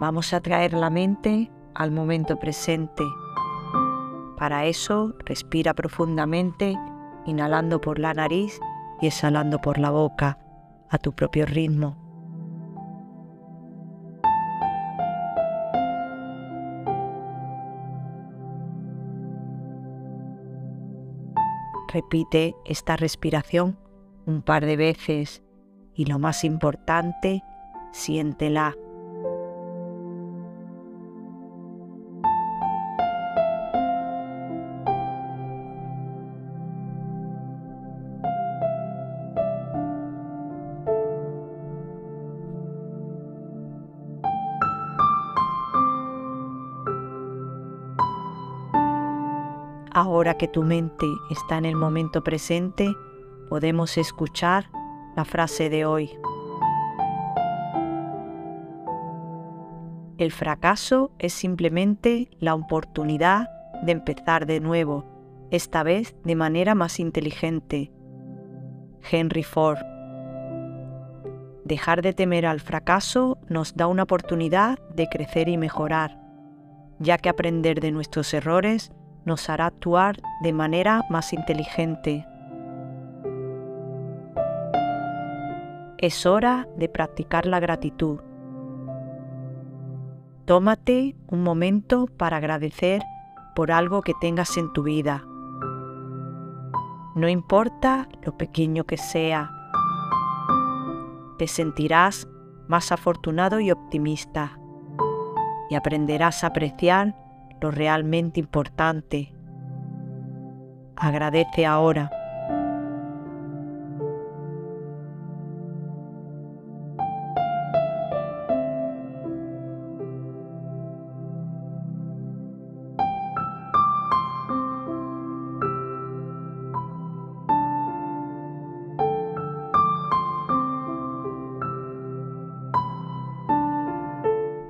Vamos a traer la mente al momento presente. Para eso, respira profundamente, inhalando por la nariz y exhalando por la boca, a tu propio ritmo. Repite esta respiración un par de veces y lo más importante, siéntela Ahora que tu mente está en el momento presente, podemos escuchar la frase de hoy. El fracaso es simplemente la oportunidad de empezar de nuevo, esta vez de manera más inteligente. Henry Ford. Dejar de temer al fracaso nos da una oportunidad de crecer y mejorar, ya que aprender de nuestros errores nos hará actuar de manera más inteligente. Es hora de practicar la gratitud. Tómate un momento para agradecer por algo que tengas en tu vida. No importa lo pequeño que sea, te sentirás más afortunado y optimista y aprenderás a apreciar lo realmente importante. Agradece ahora.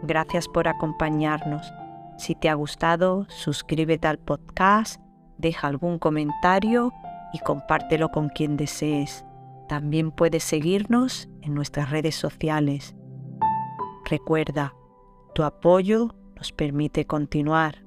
Gracias por acompañarnos. Si te ha gustado, suscríbete al podcast, deja algún comentario y compártelo con quien desees. También puedes seguirnos en nuestras redes sociales. Recuerda, tu apoyo nos permite continuar.